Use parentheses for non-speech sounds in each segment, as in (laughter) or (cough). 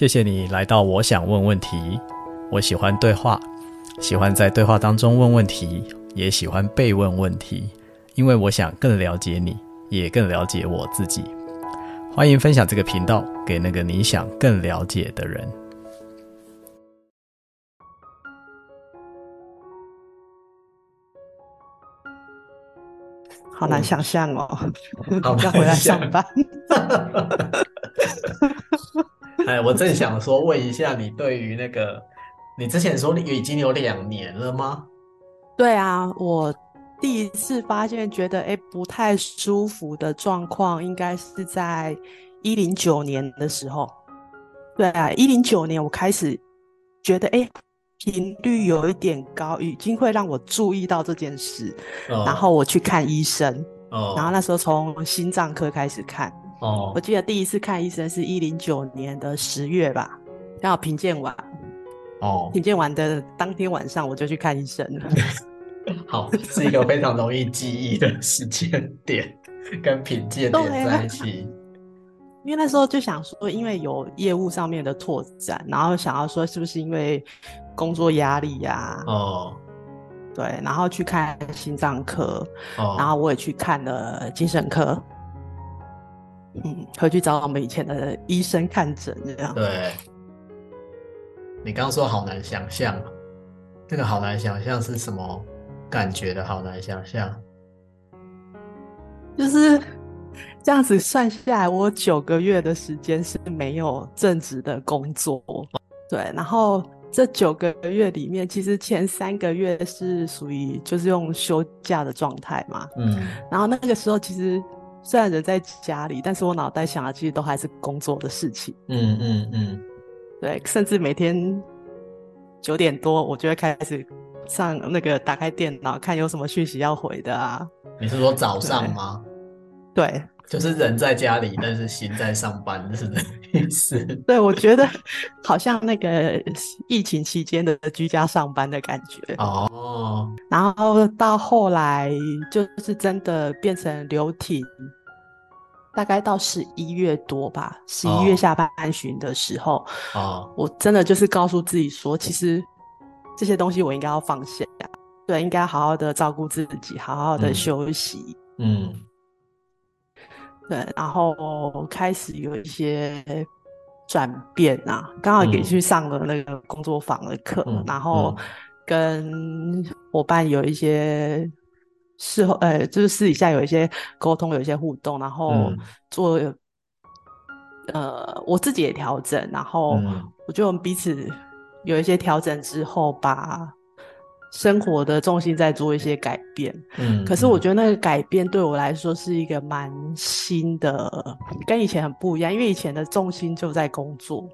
谢谢你来到我想问问题。我喜欢对话，喜欢在对话当中问问题，也喜欢被问问题，因为我想更了解你，也更了解我自己。欢迎分享这个频道给那个你想更了解的人。好难想象哦，(laughs) 要回来上班。(laughs) 哎，我正想说，问一下你对于那个，你之前说你已经有两年了吗？对啊，我第一次发现觉得哎不太舒服的状况，应该是在一零九年的时候。对啊，一零九年我开始觉得哎。频率有一点高，已经会让我注意到这件事。Oh. 然后我去看医生。Oh. 然后那时候从心脏科开始看。Oh. 我记得第一次看医生是一零九年的十月吧，刚好评鉴完。哦。评鉴完的当天晚上我就去看医生了。(laughs) 好，是一个非常容易记忆的时间点，(laughs) 跟评鉴点在一起。因为那时候就想说，因为有业务上面的拓展，然后想要说是不是因为工作压力呀、啊？哦，对，然后去看心脏科，哦，然后我也去看了精神科，嗯，回去找我们以前的医生看诊这样。对，你刚刚说好难想象，这个好难想象是什么感觉的？好难想象，就是。这样子算下来，我九个月的时间是没有正职的工作，对。然后这九个月里面，其实前三个月是属于就是用休假的状态嘛，嗯。然后那个时候其实虽然人在家里，但是我脑袋想的其实都还是工作的事情，嗯嗯嗯，对。甚至每天九点多，我就会开始上那个打开电脑看有什么讯息要回的啊。你是说早上吗？对。对就是人在家里，但是心在上班，是这个意思。(laughs) 对，我觉得 (laughs) 好像那个疫情期间的居家上班的感觉。哦。然后到后来就是真的变成留停，大概到十一月多吧，十一月下半旬的时候，哦，我真的就是告诉自己说，其实这些东西我应该要放下，对，应该好好的照顾自己，好好的休息。嗯。嗯对，然后开始有一些转变啊，刚好也去上了那个工作坊的课，嗯、然后跟伙伴有一些事后，呃，就是私底下有一些沟通，有一些互动，然后做，嗯、呃，我自己也调整，然后我觉得我们彼此有一些调整之后，把。生活的重心在做一些改变，嗯，可是我觉得那个改变对我来说是一个蛮新的，跟以前很不一样，因为以前的重心就在工作，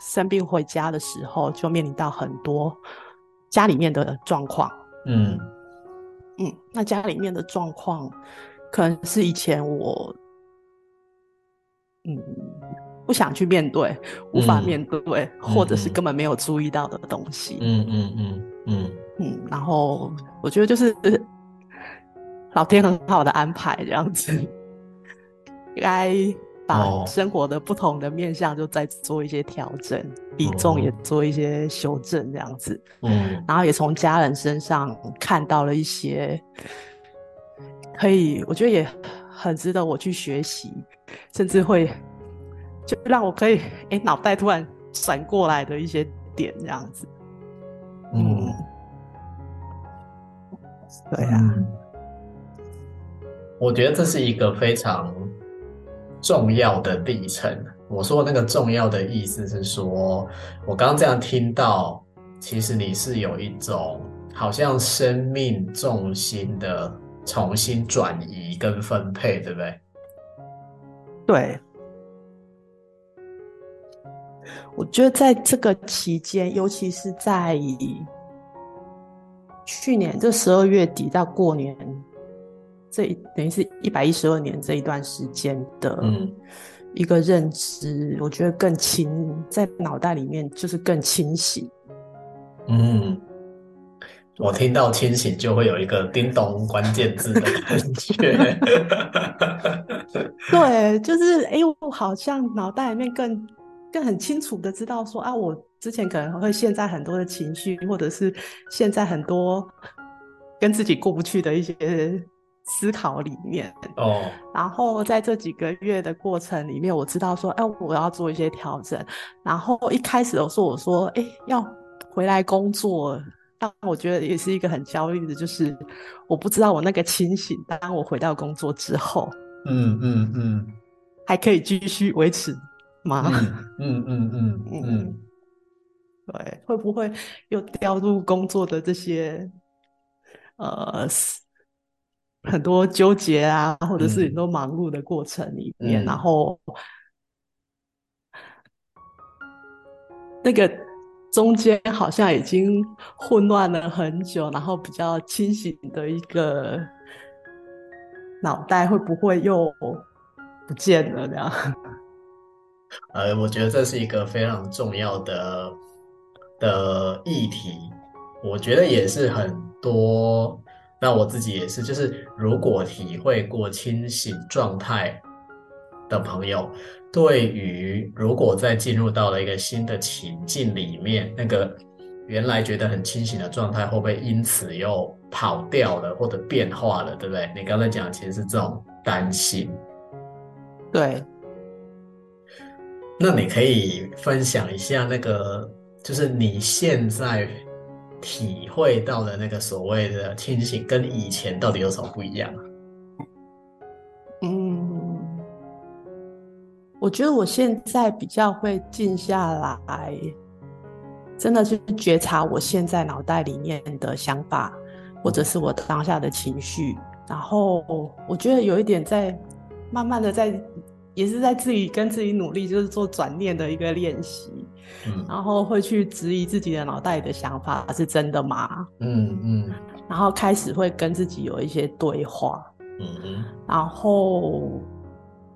生病回家的时候就面临到很多家里面的状况，嗯嗯，那家里面的状况可能是以前我，嗯，不想去面对，无法面对，嗯、或者是根本没有注意到的东西，嗯嗯嗯嗯。嗯然后我觉得就是 (laughs) 老天很好的安排这样子，(laughs) 该把生活的不同的面向就再做一些调整，比重也做一些修正这样子。嗯，然后也从家人身上看到了一些可以，我觉得也很值得我去学习，甚至会就让我可以哎脑袋突然闪过来的一些点这样子。嗯。对呀、啊，我觉得这是一个非常重要的历程。我说的那个重要的意思是说，我刚刚这样听到，其实你是有一种好像生命重心的重新转移跟分配，对不对？对，我觉得在这个期间，尤其是在。去年这十二月底到过年，这等于是一百一十二年这一段时间的一个认知，嗯、我觉得更清，在脑袋里面就是更清醒。嗯，我听到清醒就会有一个叮咚关键字的感觉。(laughs) 对，就是哎，我好像脑袋里面更更很清楚的知道说啊，我之前可能会陷在很多的情绪，或者是陷在很多跟自己过不去的一些思考里面。哦。然后在这几个月的过程里面，我知道说，哎，我要做一些调整。然后一开始的时候，我说，哎，要回来工作，但我觉得也是一个很焦虑的，就是我不知道我那个清醒，当我回到工作之后，嗯嗯嗯，还可以继续维持。吗？嗯嗯嗯嗯 (laughs) 嗯，对，会不会又掉入工作的这些呃很多纠结啊，或者是很多忙碌的过程里面，嗯、然后那个中间好像已经混乱了很久，然后比较清醒的一个脑袋会不会又不见了？这样？呃，我觉得这是一个非常重要的的议题，我觉得也是很多，那我自己也是，就是如果体会过清醒状态的朋友，对于如果再进入到了一个新的情境里面，那个原来觉得很清醒的状态，会不会因此又跑掉了或者变化了，对不对？你刚才讲其实是这种担心，对。那你可以分享一下那个，就是你现在体会到的那个所谓的清醒，跟以前到底有什么不一样？嗯，我觉得我现在比较会静下来，真的是觉察我现在脑袋里面的想法，或者是我当下的情绪，然后我觉得有一点在慢慢的在。也是在自己跟自己努力，就是做转念的一个练习，嗯，然后会去质疑自己的脑袋里的想法是真的吗？嗯嗯，然后开始会跟自己有一些对话，嗯嗯，然后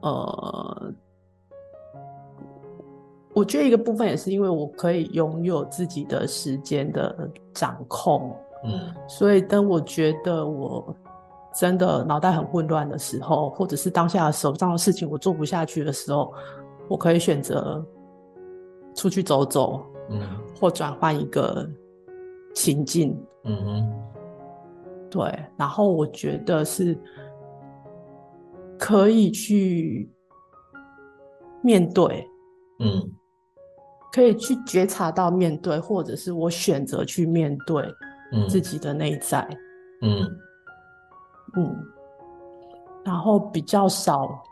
呃，我觉得一个部分也是因为我可以拥有自己的时间的掌控，嗯，所以当我觉得我。真的脑袋很混乱的时候，或者是当下手上的事情我做不下去的时候，我可以选择出去走走，嗯，或转换一个情境，嗯哼，对，然后我觉得是可以去面对，嗯，可以去觉察到面对，或者是我选择去面对自己的内在，嗯。嗯嗯，然后比较少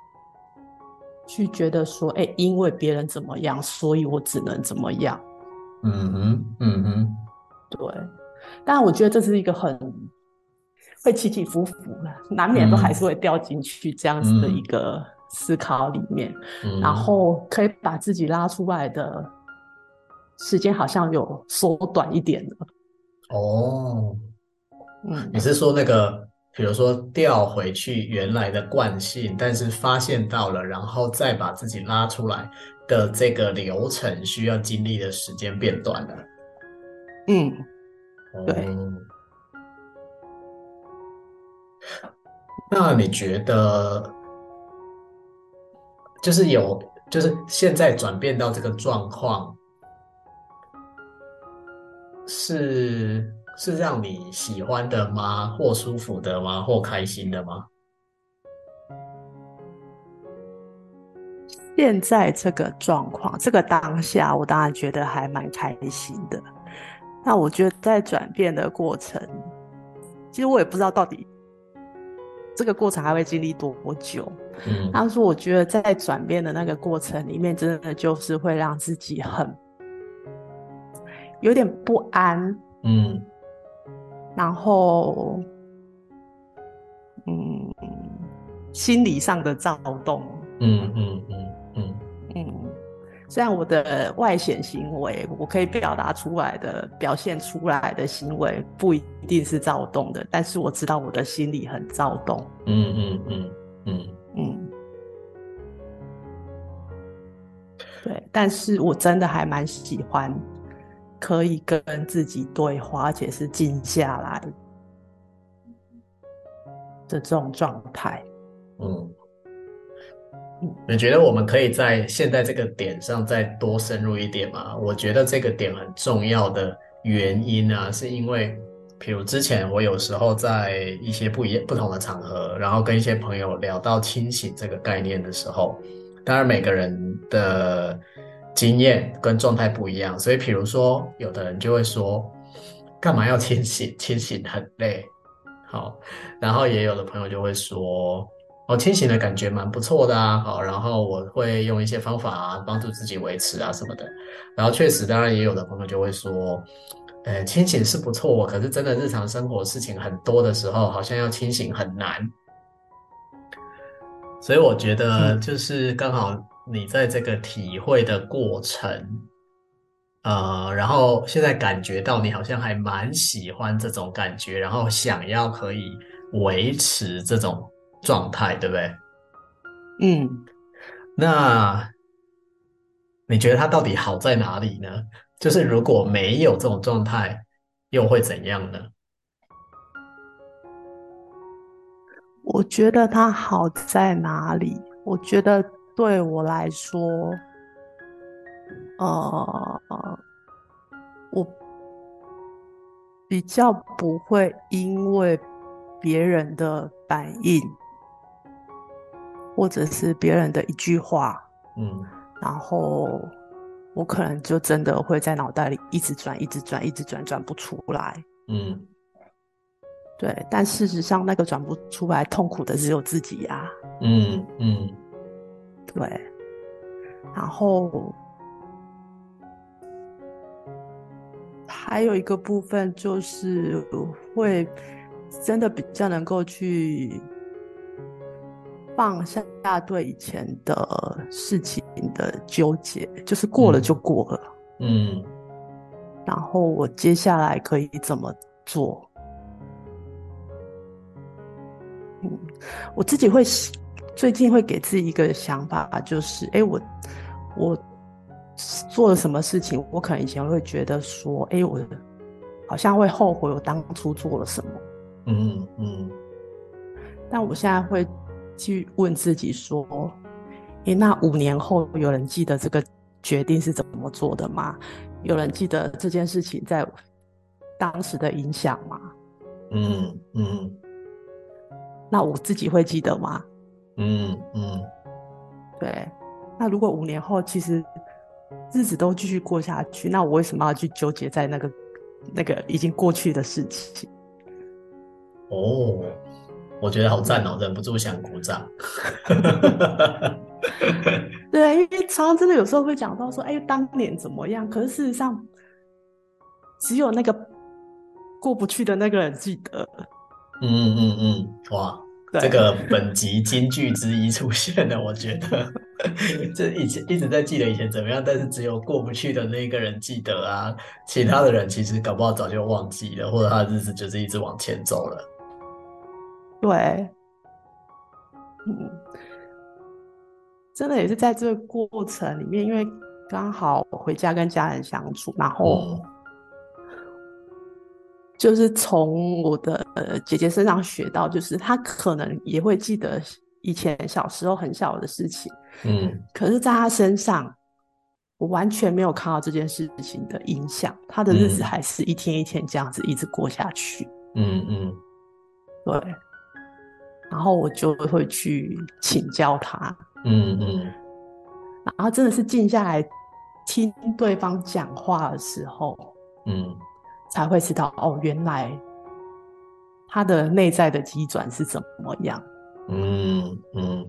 去觉得说，哎、欸，因为别人怎么样，所以我只能怎么样。嗯哼，嗯哼，对。但我觉得这是一个很会起起伏伏的，难免都还是会掉进去这样子的一个思考里面。嗯、然后可以把自己拉出来的时间好像有缩短一点了。哦，嗯，你是说那个？比如说调回去原来的惯性，但是发现到了，然后再把自己拉出来的这个流程，需要经历的时间变短了。嗯，对。嗯，那你觉得，就是有，就是现在转变到这个状况，是？是让你喜欢的吗？或舒服的吗？或开心的吗？现在这个状况，这个当下，我当然觉得还蛮开心的。那我觉得在转变的过程，其实我也不知道到底这个过程还会经历多久。嗯，但是我觉得在转变的那个过程里面，真的就是会让自己很有点不安。嗯。然后，嗯，心理上的躁动，嗯嗯嗯嗯。嗯，虽然我的外显行为，我可以表达出来的、表现出来的行为不一定是躁动的，但是我知道我的心里很躁动，嗯嗯嗯嗯。嗯，对，但是我真的还蛮喜欢。可以跟自己对话，而且是静下来的这种状态。嗯，你觉得我们可以在现在这个点上再多深入一点吗？我觉得这个点很重要的原因啊，是因为，比如之前我有时候在一些不一不同的场合，然后跟一些朋友聊到清醒这个概念的时候，当然每个人的经验跟状态不一样，所以比如说有的人就会说，干嘛要清醒？(laughs) 清醒很累。好，然后也有的朋友就会说。哦，清醒的感觉蛮不错的啊，好，然后我会用一些方法啊，帮助自己维持啊什么的。然后确实，当然也有的朋友就会说，呃，清醒是不错，可是真的日常生活事情很多的时候，好像要清醒很难。所以我觉得，就是刚好你在这个体会的过程，呃，然后现在感觉到你好像还蛮喜欢这种感觉，然后想要可以维持这种。状态对不对？嗯，那你觉得它到底好在哪里呢？就是如果没有这种状态，又会怎样呢？我觉得它好在哪里？我觉得对我来说，呃，我比较不会因为别人的反应。或者是别人的一句话，嗯，然后我可能就真的会在脑袋里一直转，一直转，一直转，转不出来，嗯，对。但事实上，那个转不出来，痛苦的只有自己呀，嗯嗯，对。然后还有一个部分就是会真的比较能够去。放下对以前的事情的纠结，就是过了就过了。嗯，嗯，然后我接下来可以怎么做？嗯，我自己会最近会给自己一个想法，就是，哎，我我做了什么事情？我可能以前会觉得说，哎，我好像会后悔我当初做了什么。嗯嗯，但我现在会。去问自己说：“诶，那五年后有人记得这个决定是怎么做的吗？有人记得这件事情在当时的影响吗？”嗯嗯。那我自己会记得吗？嗯嗯。对。那如果五年后其实日子都继续过下去，那我为什么要去纠结在那个那个已经过去的事情？哦。我觉得好赞哦，忍不住想鼓掌。(laughs) 对，因为常常真的有时候会讲到说，哎，当年怎么样？可是事实上，只有那个过不去的那个人记得。嗯嗯嗯，哇，这个本集金句之一出现了，我觉得，(laughs) 这以前一直在记得以前怎么样，但是只有过不去的那个人记得啊，其他的人其实搞不好早就忘记了，或者他的日子就是一直往前走了。对，嗯，真的也是在这个过程里面，因为刚好回家跟家人相处，然后就是从我的姐姐身上学到，就是她可能也会记得以前小时候很小的事情，嗯，可是在她身上，我完全没有看到这件事情的影响，她的日子还是一天一天这样子一直过下去，嗯嗯，对。然后我就会去请教她，嗯嗯，然后真的是静下来听对方讲话的时候，嗯，才会知道哦，原来他的内在的机转是怎么样，嗯嗯。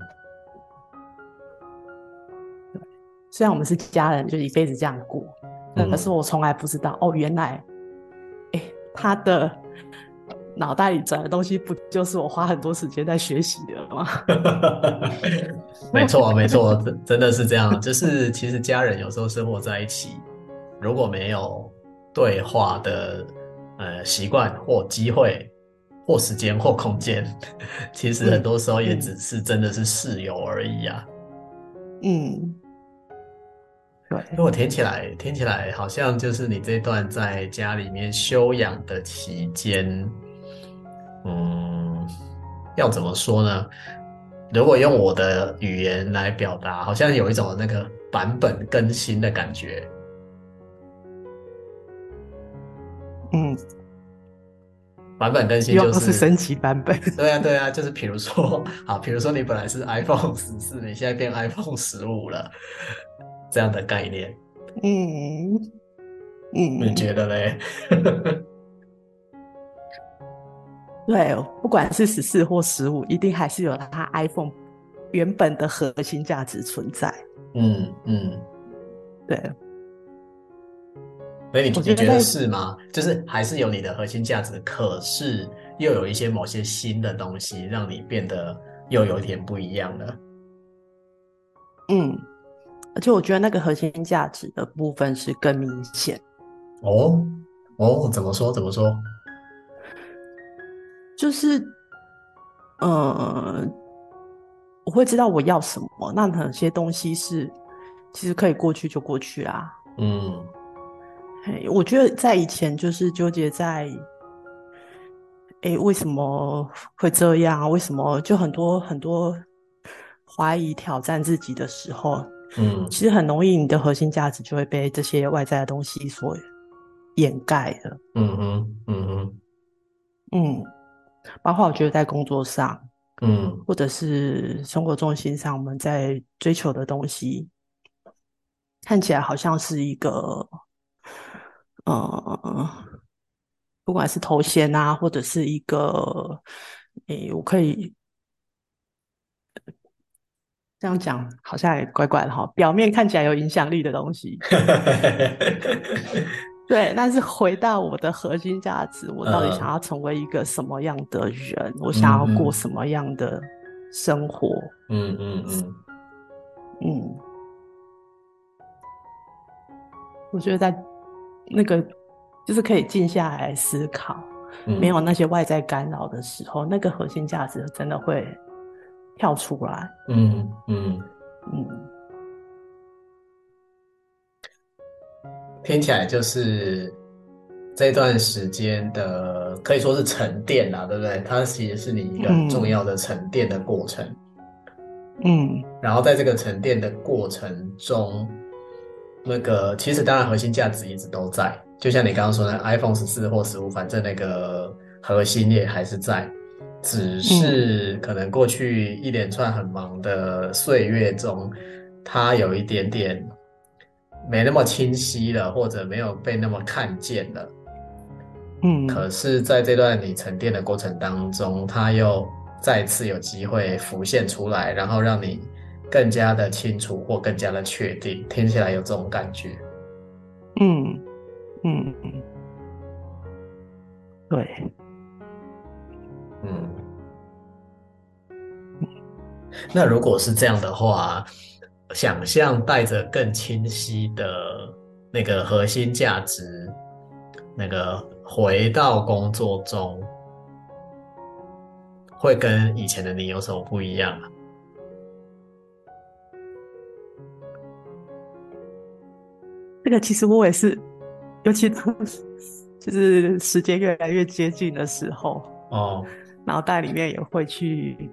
对，虽然我们是家人，就一辈子这样过，嗯，可是我从来不知道哦，原来，哎，他的。脑袋里转的东西，不就是我花很多时间在学习的吗？(laughs) 没错，没错，真真的是这样。就是其实家人有时候生活在一起，如果没有对话的呃习惯或机会或时间或空间，(laughs) 其实很多时候也只是真的是室友而已啊。嗯，对。如果听起来听起来好像就是你这段在家里面休养的期间。嗯，要怎么说呢？如果用我的语言来表达，好像有一种那个版本更新的感觉。嗯，版本更新就是，是升级版本。对啊，对啊，(laughs) 就是比如说，好，比如说你本来是 iPhone 十四，你现在变 iPhone 十五了，这样的概念。嗯嗯，你觉得嘞？(laughs) 对，不管是十四或十五，一定还是有它 iPhone 原本的核心价值存在。嗯嗯，对。所以你你觉得是吗？就是还是有你的核心价值，可是又有一些某些新的东西，让你变得又有一点不一样了。嗯，而且我觉得那个核心价值的部分是更明显。哦哦，怎么说？怎么说？就是，嗯、呃，我会知道我要什么。那哪些东西是其实可以过去就过去啊？嗯，嘿，我觉得在以前就是纠结在，哎、欸，为什么会这样啊？为什么就很多很多怀疑、挑战自己的时候，嗯，其实很容易，你的核心价值就会被这些外在的东西所掩盖了。嗯嗯，嗯嗯，嗯。包括我觉得在工作上，嗯，或者是生活重心上，我们在追求的东西，看起来好像是一个，呃，不管是头衔啊，或者是一个，诶，我可以这样讲，好像也怪怪的哈。表面看起来有影响力的东西。(laughs) 对，但是回到我的核心价值，我到底想要成为一个什么样的人？呃、我想要过什么样的生活？嗯嗯嗯嗯，我觉得在那个就是可以静下来思考，嗯、没有那些外在干扰的时候，那个核心价值真的会跳出来。嗯嗯嗯。听起来就是这段时间的可以说是沉淀啦，对不对？它其实是你一个很重要的沉淀的过程。嗯，然后在这个沉淀的过程中，那个其实当然核心价值一直都在，就像你刚刚说的 iPhone 十四或十五，反正那个核心也还是在，只是可能过去一连串很忙的岁月中，它有一点点。没那么清晰了，或者没有被那么看见了。嗯，可是在这段你沉淀的过程当中，它又再次有机会浮现出来，然后让你更加的清楚或更加的确定。听起来有这种感觉。嗯嗯嗯，对，嗯。那如果是这样的话。想象带着更清晰的那个核心价值，那个回到工作中，会跟以前的你有什么不一样啊？个其实我也是，尤其 (laughs) 就是时间越来越接近的时候，哦，脑袋里面也会去。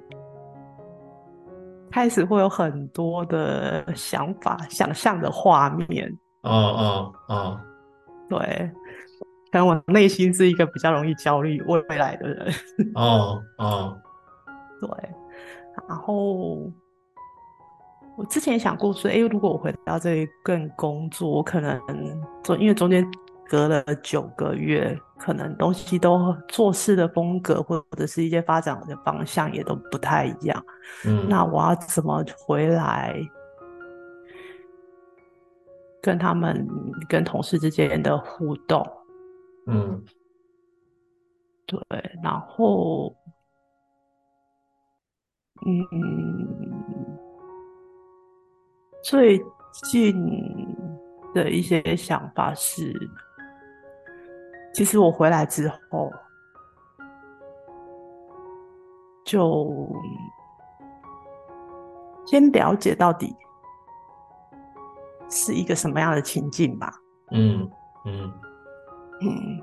开始会有很多的想法、想象的画面。哦哦哦，对，可能我内心是一个比较容易焦虑未来的人。哦哦，(laughs) 对。然后我之前想过说，哎，如果我回到这里更工作，我可能中，因为中间。隔了九个月，可能东西都做事的风格或者是一些发展的方向也都不太一样。嗯，那我要怎么回来跟他们、跟同事之间的互动？嗯，对，然后，嗯，最近的一些想法是。其实我回来之后，就先了解到底是一个什么样的情境吧。嗯嗯嗯，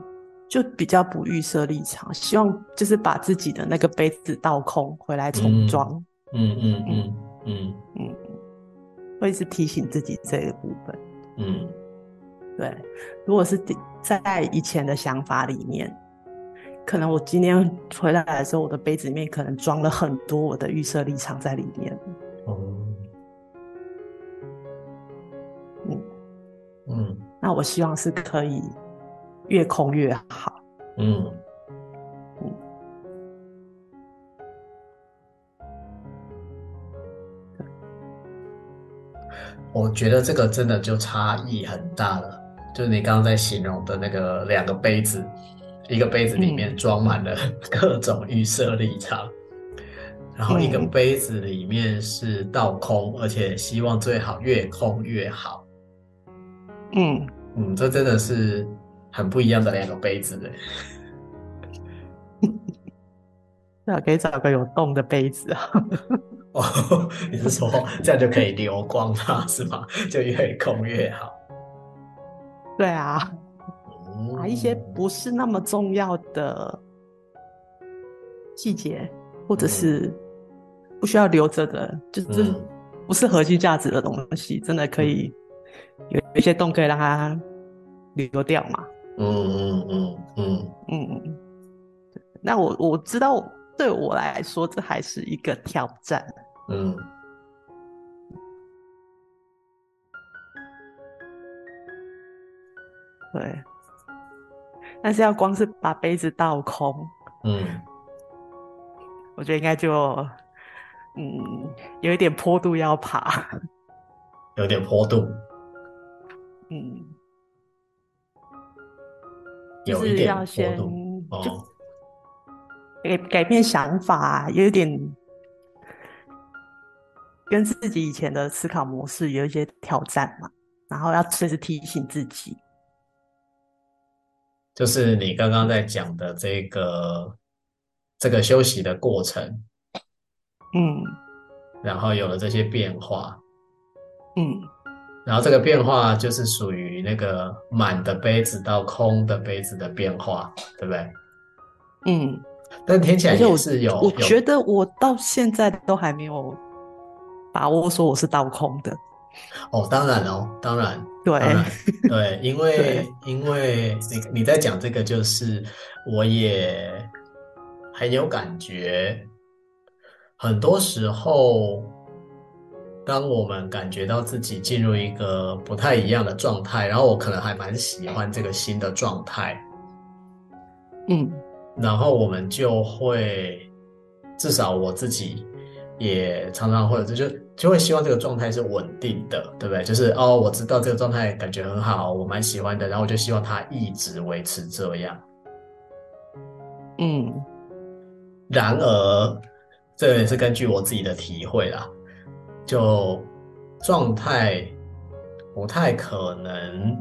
就比较不预设立场，希望就是把自己的那个杯子倒空，回来重装。嗯嗯嗯嗯嗯，会是提醒自己这个部分。嗯，对。如果是在以前的想法里面，可能我今天回来的时候，我的杯子里面可能装了很多我的预设立场在里面。哦。嗯嗯，那我希望是可以越空越好。嗯。我觉得这个真的就差异很大了，就是你刚刚在形容的那个两个杯子，一个杯子里面装满了各种预设立场，嗯、然后一个杯子里面是倒空，而且希望最好越空越好。嗯嗯，这真的是很不一样的两个杯子哎。(laughs) 那可以找个有洞的杯子啊。哦，(laughs) 你是说 (laughs) 这样就可以流光它是吗？(laughs) 就越空越好。对啊，把、嗯、一些不是那么重要的细节，或者是不需要留着的，嗯、就是不是核心价值的东西，真的可以有一些洞可以让它流掉嘛？嗯嗯嗯嗯嗯。那我我知道，对我来说，这还是一个挑战。嗯，对，但是要光是把杯子倒空，嗯，我觉得应该就，嗯，有一点坡度要爬，有点坡度，嗯，有一点坡度，就是要先哦，改改变想法，有一点。跟自己以前的思考模式有一些挑战嘛，然后要随时提醒自己，就是你刚刚在讲的这个这个休息的过程，嗯，然后有了这些变化，嗯，然后这个变化就是属于那个满的杯子到空的杯子的变化，对不对？嗯，但听起来也是有，我，我觉得我到现在都还没有。把握说我是倒空的，哦，当然哦，当然，对，(laughs) 对，因为因为你你在讲这个，就是我也很有感觉。很多时候，当我们感觉到自己进入一个不太一样的状态，然后我可能还蛮喜欢这个新的状态，嗯，然后我们就会，至少我自己。也常常会，就就就会希望这个状态是稳定的，对不对？就是哦，我知道这个状态感觉很好，我蛮喜欢的，然后我就希望它一直维持这样。嗯，然而，这也是根据我自己的体会啦，就状态不太可能，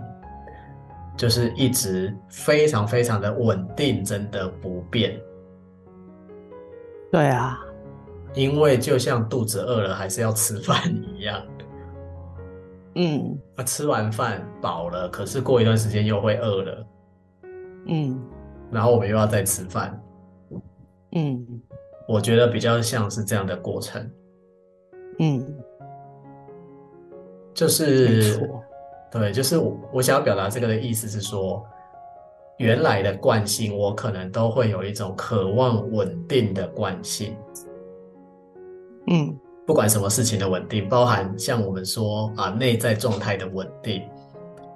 就是一直非常非常的稳定，真的不变。对啊。因为就像肚子饿了还是要吃饭一样，嗯，啊，吃完饭饱了，可是过一段时间又会饿了，嗯，然后我们又要再吃饭，嗯，我觉得比较像是这样的过程，嗯，就是，对，就是我我想要表达这个的意思是说，原来的惯性我可能都会有一种渴望稳定的惯性。嗯，不管什么事情的稳定，包含像我们说啊，内在状态的稳定，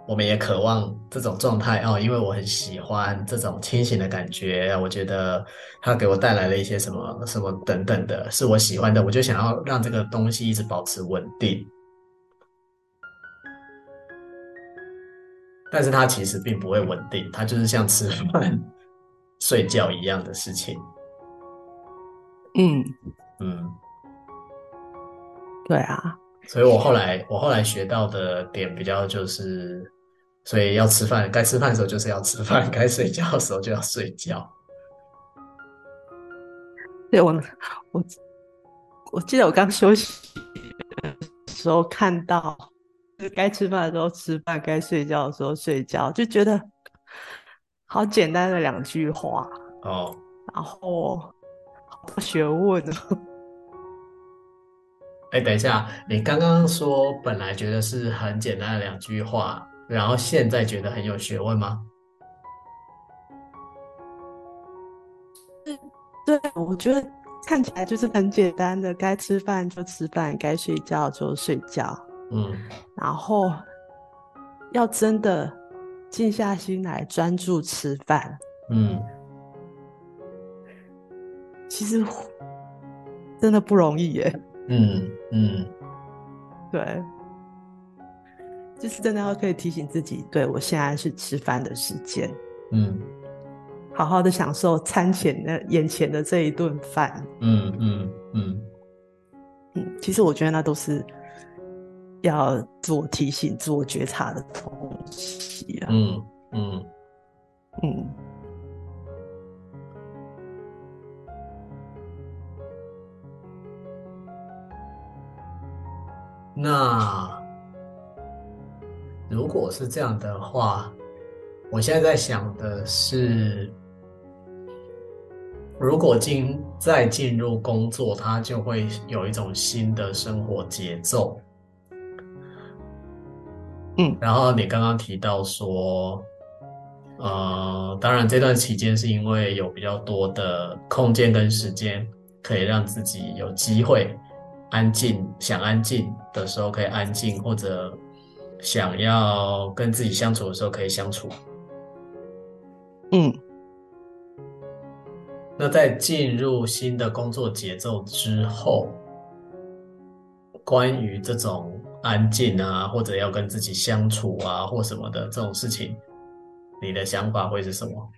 我们也渴望这种状态哦，因为我很喜欢这种清醒的感觉，我觉得它给我带来了一些什么什么等等的，是我喜欢的，我就想要让这个东西一直保持稳定。但是它其实并不会稳定，它就是像吃饭、(laughs) 睡觉一样的事情。嗯嗯。对啊，所以我后来我后来学到的点比较就是，所以要吃饭，该吃饭的时候就是要吃饭，(laughs) 该睡觉的时候就要睡觉。对，我我我记得我刚休息的时候看到，该吃饭的时候吃饭，该睡觉的时候睡觉，就觉得好简单的两句话哦，然后好多学问。(laughs) 哎，等一下，你刚刚说本来觉得是很简单的两句话，然后现在觉得很有学问吗？对，我觉得看起来就是很简单的，该吃饭就吃饭，该睡觉就睡觉。嗯，然后要真的静下心来专注吃饭。嗯，其实真的不容易耶。嗯嗯，对，就是真的要可以提醒自己，对，我现在是吃饭的时间。嗯。好好的享受餐前的眼前的这一顿饭。嗯嗯嗯嗯，其实我觉得那都是要自我提醒、自我觉察的东西啊。嗯嗯嗯。那如果是这样的话，我现在在想的是。如果进再进入工作，它就会有一种新的生活节奏。嗯，然后你刚刚提到说，呃，当然这段期间是因为有比较多的空间跟时间，可以让自己有机会安静，想安静的时候可以安静，或者想要跟自己相处的时候可以相处。嗯。那在进入新的工作节奏之后，关于这种安静啊，或者要跟自己相处啊，或什么的这种事情，你的想法会是什么？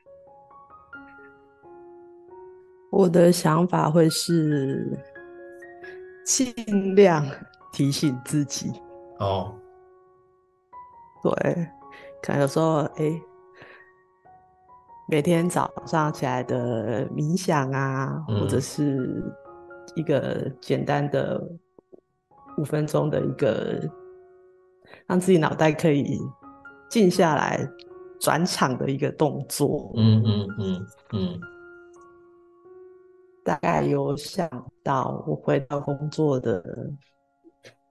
我的想法会是尽量提醒自己。哦，对，可能有时候，哎。每天早上起来的冥想啊，嗯、或者是一个简单的五分钟的一个，让自己脑袋可以静下来转场的一个动作。嗯嗯嗯嗯，大概有想到我回到工作的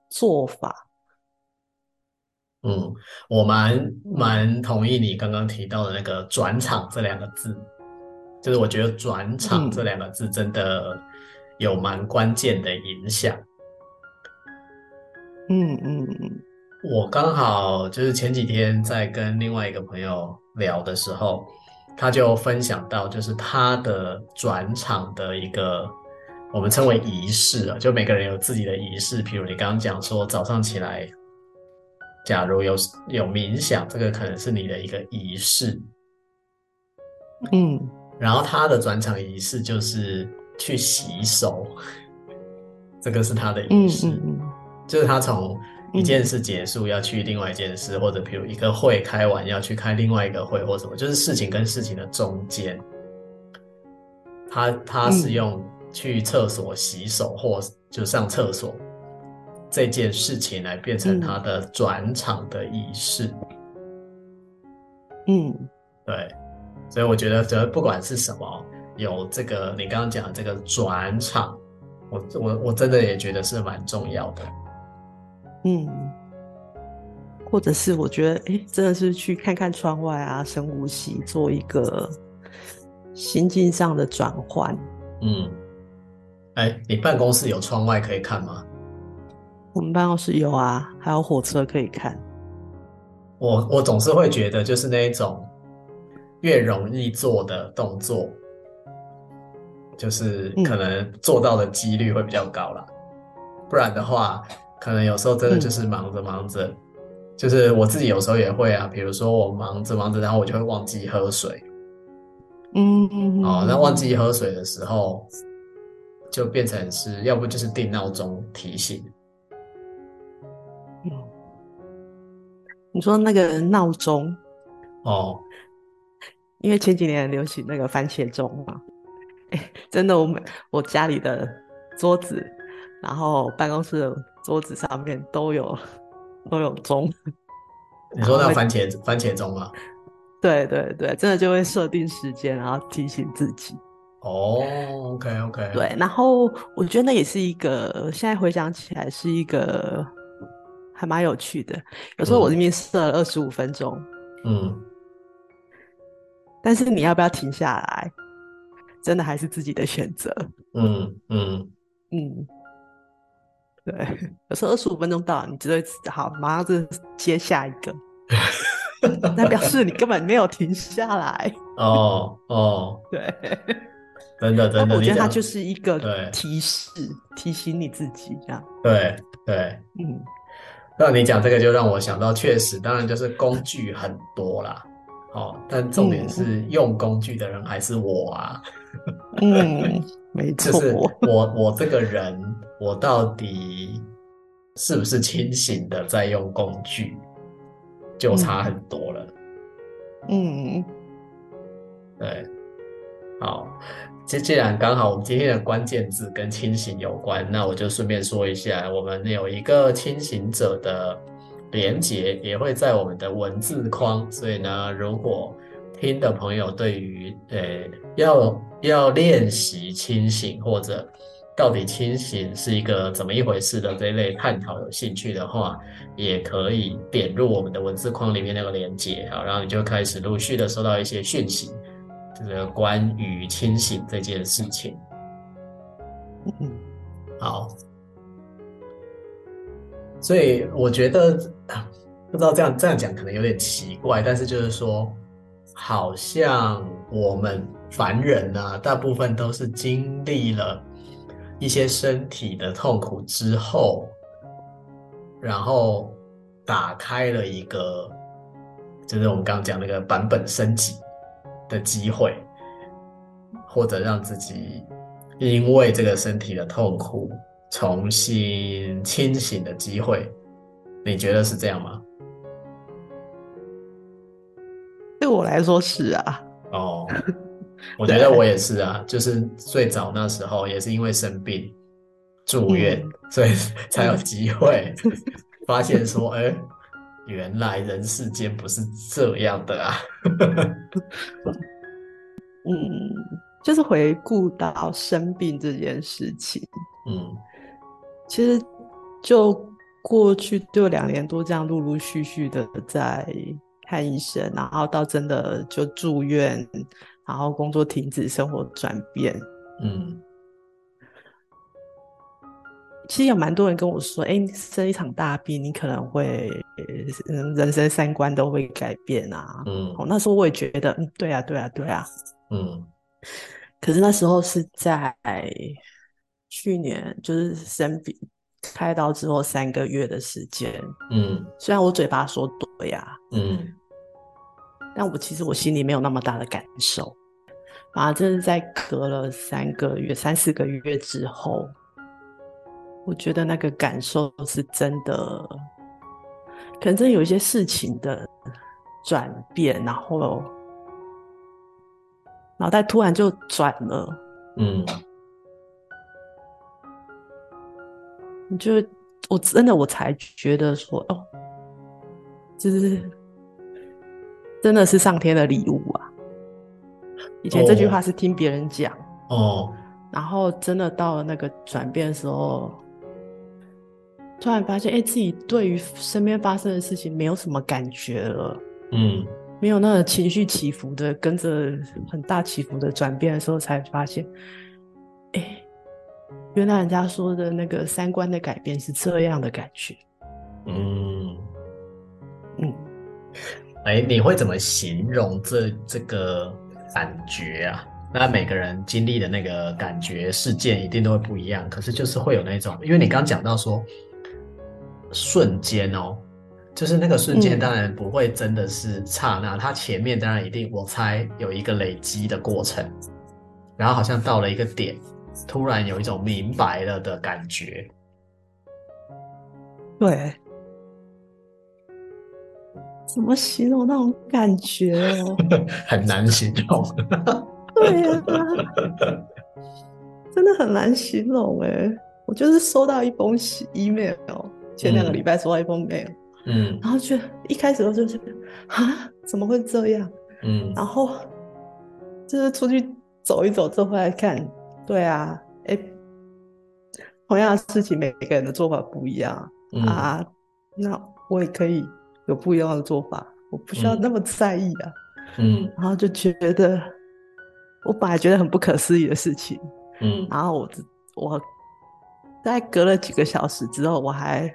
做法。嗯，我蛮蛮同意你刚刚提到的那个“转场”这两个字，就是我觉得“转场”这两个字真的有蛮关键的影响。嗯嗯嗯嗯，我刚好就是前几天在跟另外一个朋友聊的时候，他就分享到，就是他的转场的一个我们称为仪式啊，就每个人有自己的仪式，譬如你刚刚讲说早上起来。假如有有冥想，这个可能是你的一个仪式，嗯，然后他的转场仪式就是去洗手，这个是他的仪式，嗯嗯嗯、就是他从一件事结束要去另外一件事，嗯、或者比如一个会开完要去开另外一个会或什么，就是事情跟事情的中间，他他是用去厕所洗手或就上厕所。这件事情来变成他的转场的仪式，嗯，对，所以我觉得，觉得不管是什么，有这个你刚刚讲的这个转场，我我我真的也觉得是蛮重要的，嗯，或者是我觉得，哎，真的是去看看窗外啊，深呼吸，做一个心境上的转换，嗯，哎，你办公室有窗外可以看吗？我们办公室有啊，还有火车可以看。我我总是会觉得，就是那一种越容易做的动作，就是可能做到的几率会比较高啦。嗯、不然的话，可能有时候真的就是忙着忙着，嗯、就是我自己有时候也会啊。比如说我忙着忙着，然后我就会忘记喝水。嗯嗯嗯。哦，那忘记喝水的时候，就变成是要不就是定闹钟提醒。嗯你说那个闹钟哦，因为前几年流行那个番茄钟嘛，哎，(laughs) 真的，我们我家里的桌子，然后办公室的桌子上面都有都有钟。你说那番茄番茄钟吗？对对对，真的就会设定时间，然后提醒自己。哦，OK OK。对，然后我觉得那也是一个，现在回想起来是一个还蛮有趣的。有时候我这边设了二十五分钟，嗯，但是你要不要停下来，真的还是自己的选择。嗯嗯嗯，对，有时候二十五分钟到，你就会好，马上就接下一个。(laughs) 那表示你根本没有停下来哦哦，对，真的 (laughs) 真的，我觉得它就是一个提示，提醒你自己这样。对对，嗯，那你讲这个就让我想到，确实，当然就是工具很多啦，哦，但重点是用工具的人还是我啊。嗯，(laughs) 没错，就是我我这个人，我到底是不是清醒的在用工具？就差很多了，嗯，对，好，既既然刚好我们今天的关键字跟清醒有关，那我就顺便说一下，我们有一个清醒者的连接，也会在我们的文字框，所以呢，如果听的朋友对于呃要要练习清醒或者到底清醒是一个怎么一回事的这一类探讨有兴趣的话，也可以点入我们的文字框里面那个连接，好，然后你就开始陆续的收到一些讯息，这个关于清醒这件事情。嗯，好，所以我觉得不知道这样这样讲可能有点奇怪，但是就是说，好像我们凡人呢、啊，大部分都是经历了。一些身体的痛苦之后，然后打开了一个，就是我们刚刚讲那个版本升级的机会，或者让自己因为这个身体的痛苦重新清醒的机会，你觉得是这样吗？对我来说是啊。哦。我觉得我也是啊，就是最早那时候也是因为生病住院，嗯、所以才有机会发现说，哎、欸，原来人世间不是这样的啊。嗯，就是回顾到生病这件事情，嗯，其实就过去就两年多这样陆陆续续的在看医生，然后到真的就住院。然后工作停止，生活转变。嗯，其实有蛮多人跟我说：“哎，生一场大病，你可能会，嗯，人生三观都会改变啊。”嗯，那时候我也觉得，嗯，对啊，对啊，对啊。嗯，可是那时候是在去年，就是生病开刀之后三个月的时间。嗯，虽然我嘴巴说对呀，嗯。但我其实我心里没有那么大的感受，啊，这是在隔了三个月、三四个月之后，我觉得那个感受是真的，可能真的有一些事情的转变，然后脑袋突然就转了，嗯，你就我真的我才觉得说，哦，就是。真的是上天的礼物啊！以前这句话是听别人讲哦，然后真的到了那个转变的时候，突然发现，哎，自己对于身边发生的事情没有什么感觉了，嗯，没有那个情绪起伏的，跟着很大起伏的转变的时候，才发现，哎，原来人家说的那个三观的改变是这样的感觉，嗯，嗯。哎，你会怎么形容这这个感觉啊？那每个人经历的那个感觉事件一定都会不一样，可是就是会有那种，因为你刚讲到说瞬间哦，就是那个瞬间，当然不会真的是刹那，它前面当然一定，我猜有一个累积的过程，然后好像到了一个点，突然有一种明白了的感觉，对。怎么形容那种感觉哦？(laughs) 很难形容。(laughs) 对呀、啊，真的很难形容哎。我就是收到一封 email，前两个礼拜收到一封 mail，嗯，然后就一开始我就觉得啊，怎么会这样？嗯，然后就是出去走一走之后回来看，对啊，哎，同样的事情，每个人的做法不一样、嗯、啊，那我也可以有不一样的做法，我不需要那么在意啊，嗯，然后就觉得我本来觉得很不可思议的事情，嗯，然后我我大概隔了几个小时之后，我还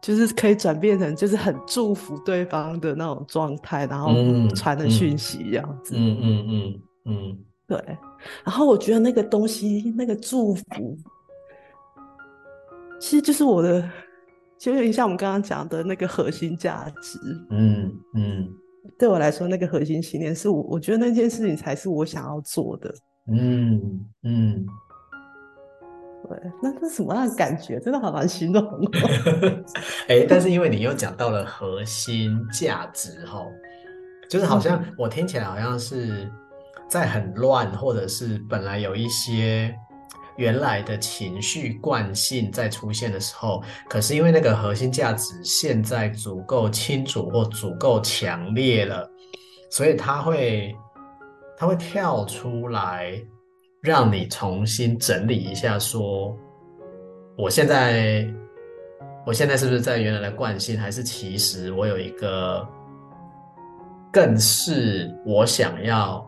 就是可以转变成就是很祝福对方的那种状态，然后传的讯息这样。子，嗯嗯嗯嗯。嗯嗯。对，然后我觉得那个东西，那个祝福，其实就是我的，就有点像我们刚刚讲的那个核心价值。嗯嗯，对我来说，那个核心信念是我，我觉得那件事情才是我想要做的。嗯嗯，对，那是什么样的感觉？真的好难形容。(laughs) 哎，但是因为你又讲到了核心价值，哈，就是好像我听起来好像是。在很乱，或者是本来有一些原来的情绪惯性在出现的时候，可是因为那个核心价值现在足够清楚或足够强烈了，所以它会它会跳出来，让你重新整理一下，说我现在我现在是不是在原来的惯性，还是其实我有一个更是我想要。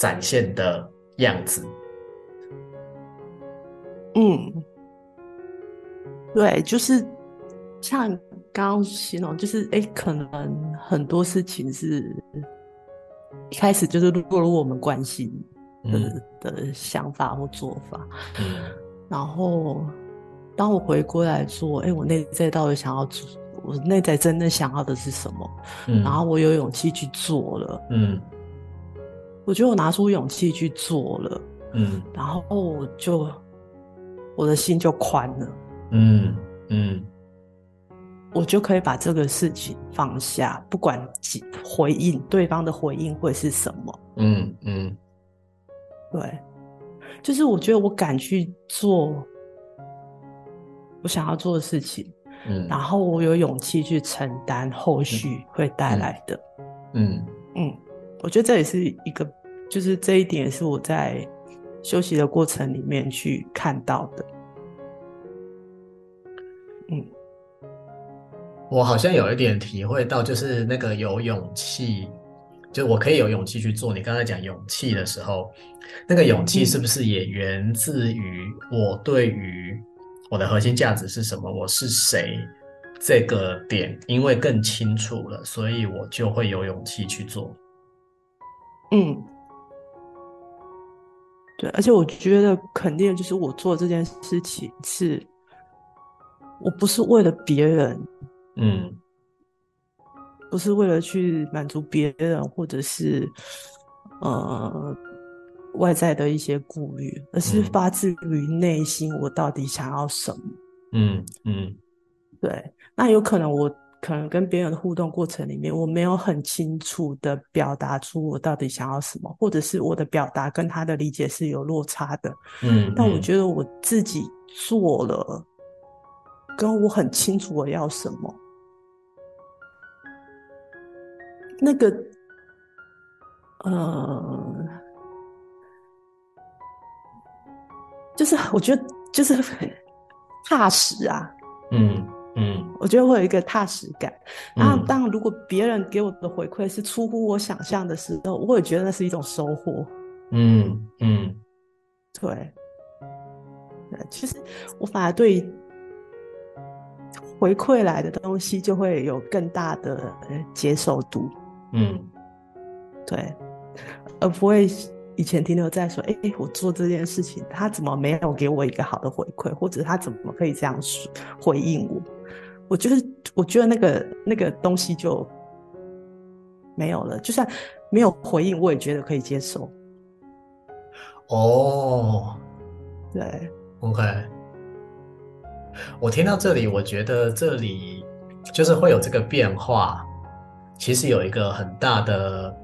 展现的样子，嗯，对，就是像刚刚形容，就是哎，可能很多事情是一开始就是落入我们关系的、嗯、的想法或做法，嗯，然后当我回过来说，哎，我内在到底想要做，我内在真的想要的是什么？嗯，然后我有勇气去做了，嗯。我觉得我拿出勇气去做了，嗯，然后我就我的心就宽了，嗯嗯，我就可以把这个事情放下，不管回应对方的回应会是什么，嗯嗯，对，就是我觉得我敢去做我想要做的事情，嗯，然后我有勇气去承担后续会带来的，嗯。嗯。嗯我觉得这也是一个，就是这一点是我在休息的过程里面去看到的。嗯，我好像有一点体会到，就是那个有勇气，就我可以有勇气去做。你刚才讲勇气的时候，那个勇气是不是也源自于我对于我的核心价值是什么？我是谁？这个点因为更清楚了，所以我就会有勇气去做。嗯，对，而且我觉得肯定就是我做这件事情是，我不是为了别人，嗯，不是为了去满足别人或者是呃外在的一些顾虑，而是发自于内心，我到底想要什么？嗯嗯，对，那有可能我。可能跟别人的互动过程里面，我没有很清楚的表达出我到底想要什么，或者是我的表达跟他的理解是有落差的。嗯，嗯，但我觉得我自己做了，跟我很清楚我要什么，那个，呃，就是我觉得就是 (laughs) 踏实啊。嗯。嗯，我觉得会有一个踏实感。然后，当如果别人给我的回馈是出乎我想象的时候，我也觉得那是一种收获。嗯嗯，对。其实我反而对回馈来的东西就会有更大的接受度。嗯，对，而不会。以前停留在说，哎、欸，我做这件事情，他怎么没有给我一个好的回馈，或者他怎么可以这样说回应我？我觉得，我觉得那个那个东西就没有了。就算没有回应，我也觉得可以接受。哦，对，OK。我听到这里，我觉得这里就是会有这个变化，其实有一个很大的。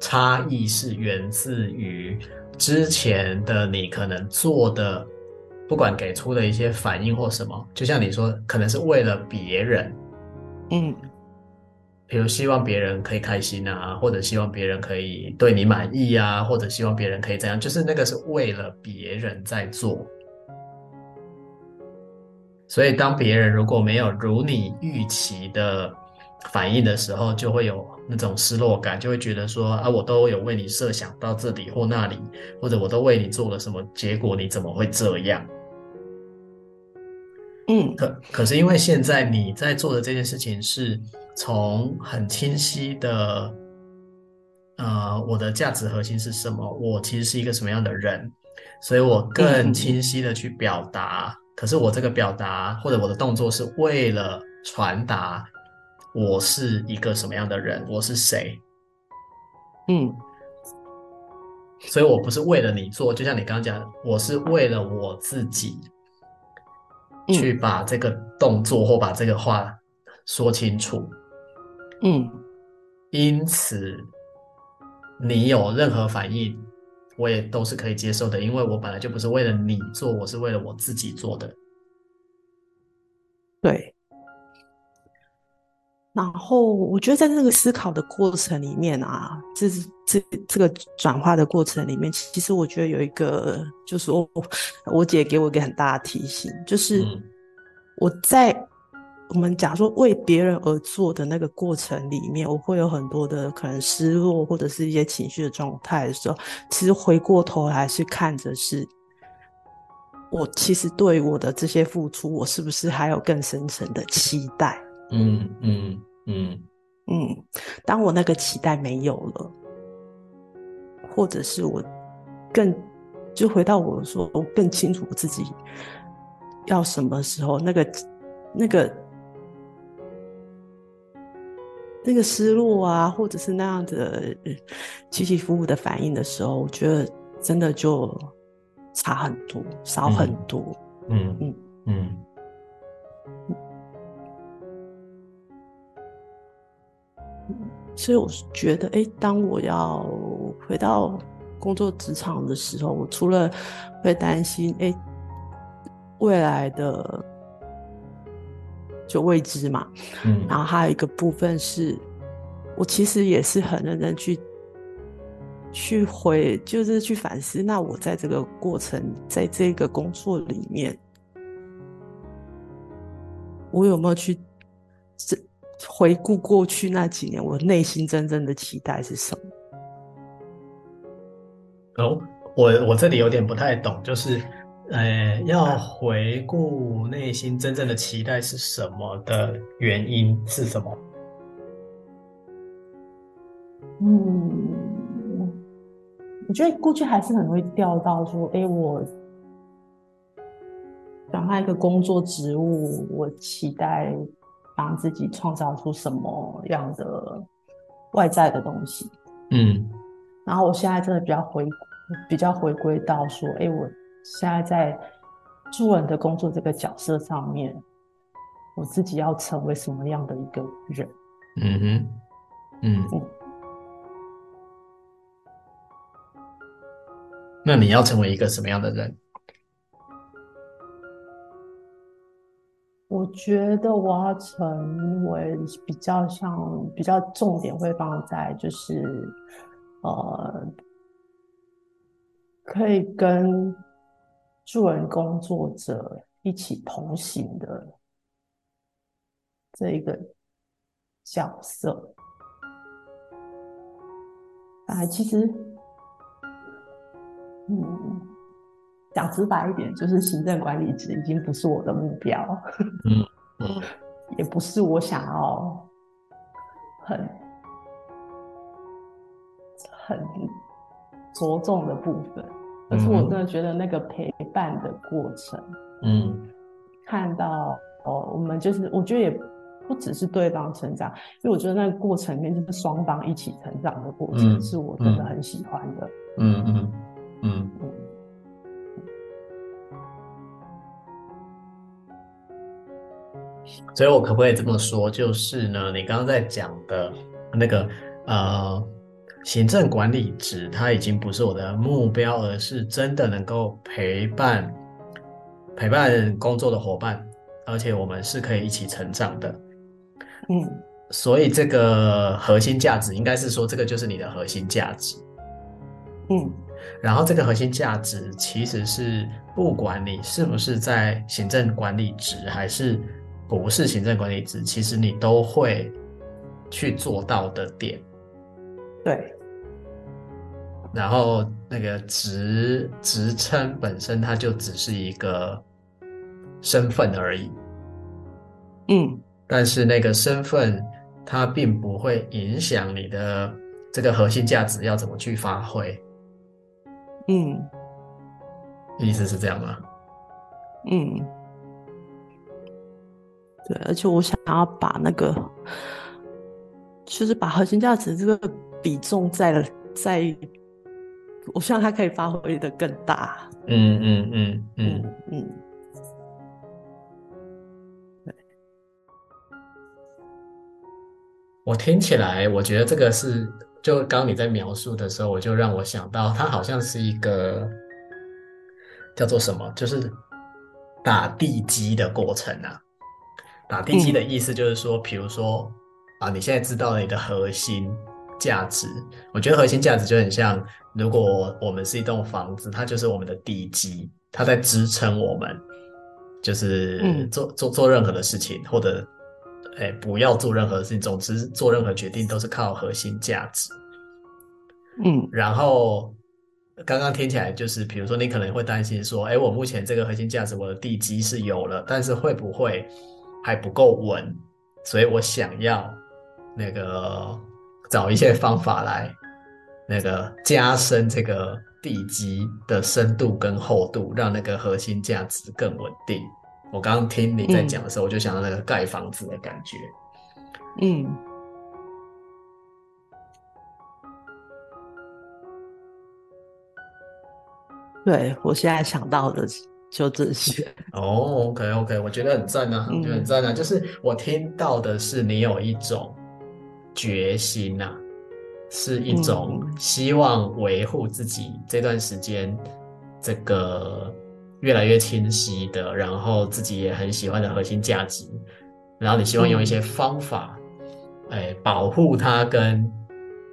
差异是源自于之前的你可能做的，不管给出的一些反应或什么，就像你说，可能是为了别人，嗯，比如希望别人可以开心啊，或者希望别人可以对你满意啊，或者希望别人可以怎样，就是那个是为了别人在做。所以当别人如果没有如你预期的反应的时候，就会有那种失落感，就会觉得说啊，我都有为你设想到这里或那里，或者我都为你做了什么，结果你怎么会这样？嗯，可可是因为现在你在做的这件事情是从很清晰的，呃，我的价值核心是什么？我其实是一个什么样的人？所以我更清晰的去表达。嗯、可是我这个表达或者我的动作是为了传达我是一个什么样的人？我是谁？嗯，所以我不是为了你做，就像你刚刚讲，我是为了我自己。去把这个动作或把这个话说清楚，嗯，因此你有任何反应，我也都是可以接受的，因为我本来就不是为了你做，我是为了我自己做的。对。然后我觉得在那个思考的过程里面啊，这是这这个转化的过程里面，其实我觉得有一个，就是我我姐给我一个很大的提醒，就是我在我们假如说为别人而做的那个过程里面，我会有很多的可能失落或者是一些情绪的状态的时候，其实回过头来是看着是，我其实对我的这些付出，我是不是还有更深层的期待？嗯嗯嗯嗯，当我那个期待没有了，或者是我更就回到我说，我更清楚我自己要什么时候，那个那个那个失落啊，或者是那样的起起伏伏的反应的时候，我觉得真的就差很多，少很多。嗯嗯嗯。嗯所以我是觉得，哎，当我要回到工作职场的时候，我除了会担心，哎，未来的就未知嘛，嗯，然后还有一个部分是，我其实也是很认真去去回，就是去反思，那我在这个过程，在这个工作里面，我有没有去这？回顾过去那几年，我内心真正的期待是什么？哦，我我这里有点不太懂，就是，呃，要回顾内心真正的期待是什么的原因是什么？嗯，我觉得过去还是很容易掉到说，哎，我转换一个工作职务，我期待。帮自己创造出什么样的外在的东西？嗯，然后我现在真的比较回比较回归到说，哎，我现在在助人的工作这个角色上面，我自己要成为什么样的一个人？嗯哼，嗯，嗯，那你要成为一个什么样的人？我觉得我要成为比较像比较重点会放在就是呃，可以跟助人工作者一起同行的这一个角色。啊，其实，嗯。讲直白一点，就是行政管理职已经不是我的目标，嗯嗯，也不是我想要很很着重的部分，可是我真的觉得那个陪伴的过程，嗯，看到哦，我们就是我觉得也不只是对方成长，因为我觉得那个过程里面就是双方一起成长的过程，是我真的很喜欢的，嗯嗯嗯嗯。所以，我可不可以这么说？就是呢，你刚刚在讲的那个呃，行政管理职，它已经不是我的目标，而是真的能够陪伴陪伴工作的伙伴，而且我们是可以一起成长的。嗯，所以这个核心价值应该是说，这个就是你的核心价值。嗯，然后这个核心价值其实是不管你是不是在行政管理职，还是不是行政管理职，其实你都会去做到的点。对。然后那个职职称本身，它就只是一个身份而已。嗯，但是那个身份，它并不会影响你的这个核心价值要怎么去发挥。嗯，意思是这样吗？嗯，对，而且我想要把那个，就是把核心价值这个比重在在。我希望他可以发挥的更大。嗯嗯嗯嗯嗯。对。我听起来，我觉得这个是，就刚你在描述的时候，我就让我想到，它好像是一个叫做什么，就是打地基的过程啊。打地基的意思就是说，比如说啊，你现在知道了你的核心。价值，我觉得核心价值就很像，如果我们是一栋房子，它就是我们的地基，它在支撑我们，就是做做做任何的事情，或者，哎，不要做任何事情，总之做任何决定都是靠核心价值。嗯，然后刚刚听起来就是，比如说你可能会担心说，哎，我目前这个核心价值，我的地基是有了，但是会不会还不够稳？所以我想要那个。找一些方法来，那个加深这个地基的深度跟厚度，让那个核心价值更稳定。我刚刚听你在讲的时候，嗯、我就想到那个盖房子的感觉。嗯，对，我现在想到的就这些。哦，OK OK，我觉得很赞啊，我觉得很赞啊。就是我听到的是你有一种。决心呐、啊，是一种希望维护自己这段时间这个越来越清晰的，然后自己也很喜欢的核心价值，然后你希望用一些方法，哎，保护它跟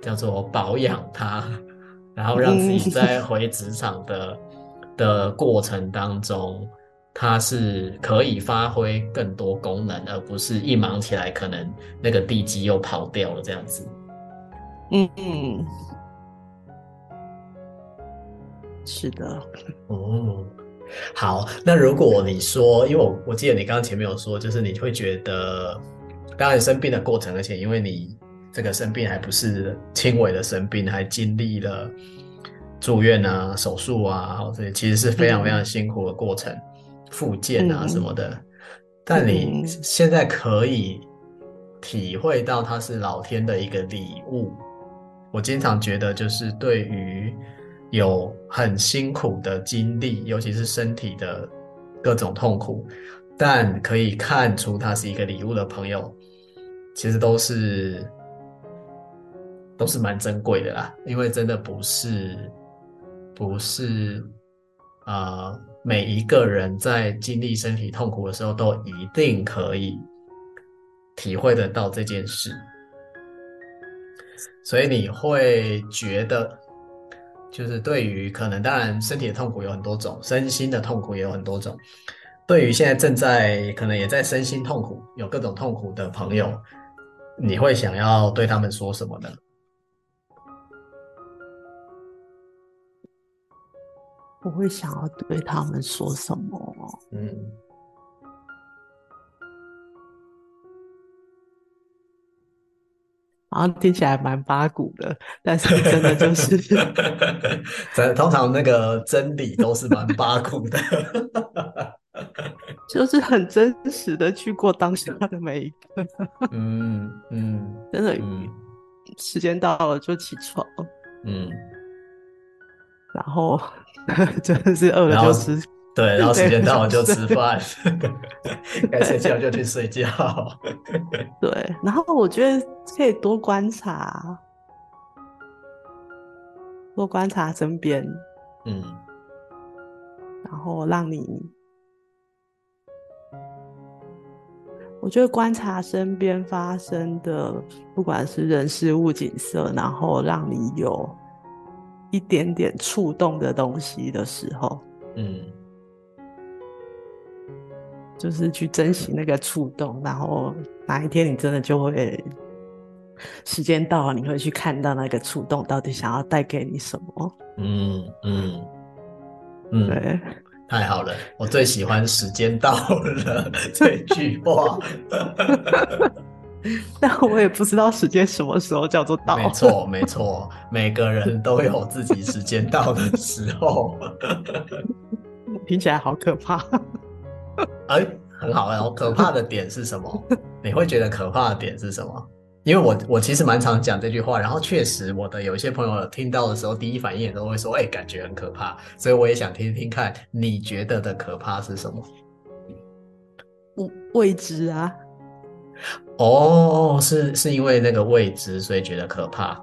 叫做保养它，然后让自己在回职场的的过程当中。它是可以发挥更多功能，而不是一忙起来可能那个地基又跑掉了这样子。嗯嗯，是的。哦，好。那如果你说，因为我我记得你刚刚前面有说，就是你会觉得，当然生病的过程，而且因为你这个生病还不是轻微的生病，还经历了住院啊、手术啊，这些其实是非常非常辛苦的过程。嗯复健啊什么的，嗯、但你现在可以体会到它是老天的一个礼物。我经常觉得，就是对于有很辛苦的经历，尤其是身体的各种痛苦，但可以看出它是一个礼物的朋友，其实都是都是蛮珍贵的啦。因为真的不是不是啊。呃每一个人在经历身体痛苦的时候，都一定可以体会得到这件事，所以你会觉得，就是对于可能，当然身体的痛苦有很多种，身心的痛苦也有很多种。对于现在正在可能也在身心痛苦、有各种痛苦的朋友，你会想要对他们说什么呢？我会想要对他们说什么？嗯，好像听起来蛮八股的，但是真的就是，(laughs) 通常那个真理都是蛮八股的，(laughs) 就是很真实的去过当下的每一个。(laughs) 嗯嗯，真的，嗯，时间到了就起床。嗯，然后。(laughs) 真的是饿了就吃，对，然后 (laughs) 时间到了就吃饭，(laughs) 该睡觉就去睡觉。对，然后我觉得可以多观察，多观察身边，嗯，然后让你我觉得观察身边发生的，不管是人事物景色，然后让你有一点点触动的东西的时候，嗯，就是去珍惜那个触动，然后哪一天你真的就会时间到了，你会去看到那个触动到底想要带给你什么。嗯嗯嗯，对。太好了，我最喜欢“时间到了”这句话。(laughs) (laughs) 但我也不知道时间什么时候叫做到。没错，没错，每个人都有自己时间到的时候。听起来好可怕。哎、欸，很好啊。可怕的点是什么？你会觉得可怕的点是什么？因为我我其实蛮常讲这句话，然后确实我的有一些朋友听到的时候，第一反应也都会说，哎、欸，感觉很可怕，所以我也想听听看你觉得的可怕是什么？未未知啊？哦，是是因为那个未知，所以觉得可怕？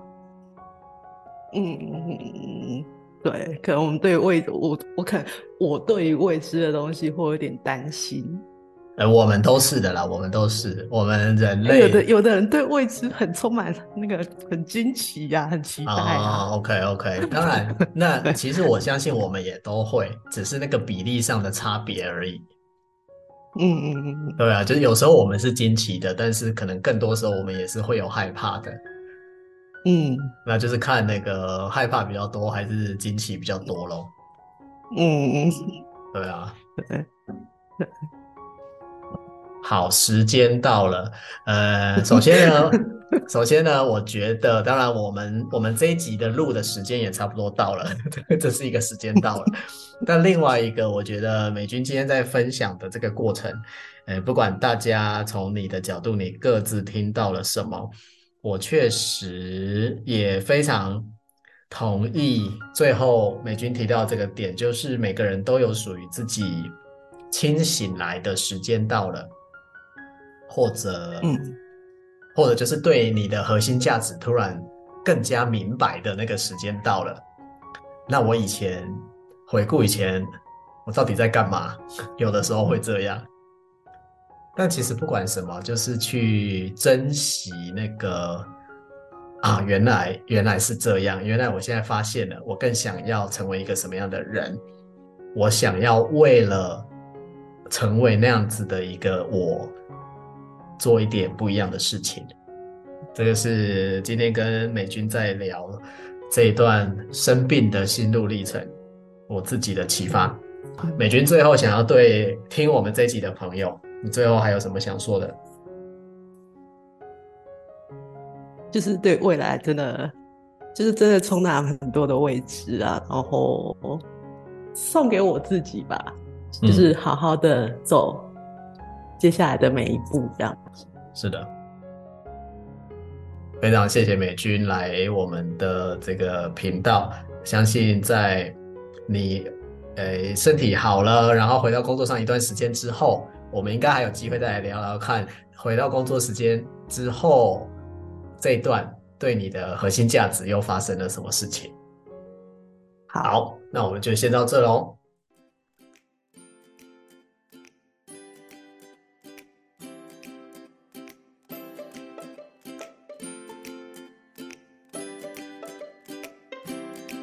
嗯，对，可能我们对未我我可能我对于未知的东西会有点担心。呃，我们都是的啦，我们都是，我们人类。有的有的人对未知很充满那个很惊奇呀、啊，很期待啊。哦、OK OK，当然，(laughs) 那其实我相信我们也都会，只是那个比例上的差别而已。嗯嗯嗯，对啊，就是有时候我们是惊奇的，但是可能更多时候我们也是会有害怕的。嗯，那就是看那个害怕比较多还是惊奇比较多咯。嗯嗯，对啊。(laughs) 对。好，时间到了。呃，首先呢，(laughs) 首先呢，我觉得，当然，我们我们这一集的录的时间也差不多到了，(laughs) 这是一个时间到了。但另外一个，我觉得美军今天在分享的这个过程，呃，不管大家从你的角度，你各自听到了什么，我确实也非常同意。最后，美军提到这个点，就是每个人都有属于自己清醒来的时间到了。或者，嗯，或者就是对你的核心价值突然更加明白的那个时间到了。那我以前回顾以前，我到底在干嘛？(laughs) 有的时候会这样。但其实不管什么，就是去珍惜那个啊，原来原来是这样。原来我现在发现了，我更想要成为一个什么样的人？我想要为了成为那样子的一个我。做一点不一样的事情，这个是今天跟美军在聊这一段生病的心路历程，我自己的启发。美军最后想要对听我们这一集的朋友，你最后还有什么想说的？就是对未来真的，就是真的充满很多的未知啊，然后送给我自己吧，就是好好的走。接下来的每一步，这样子是的，非常谢谢美君来我们的这个频道。相信在你呃身体好了，然后回到工作上一段时间之后，我们应该还有机会再来聊聊看，回到工作时间之后这一段对你的核心价值又发生了什么事情。好，好，那我们就先到这喽。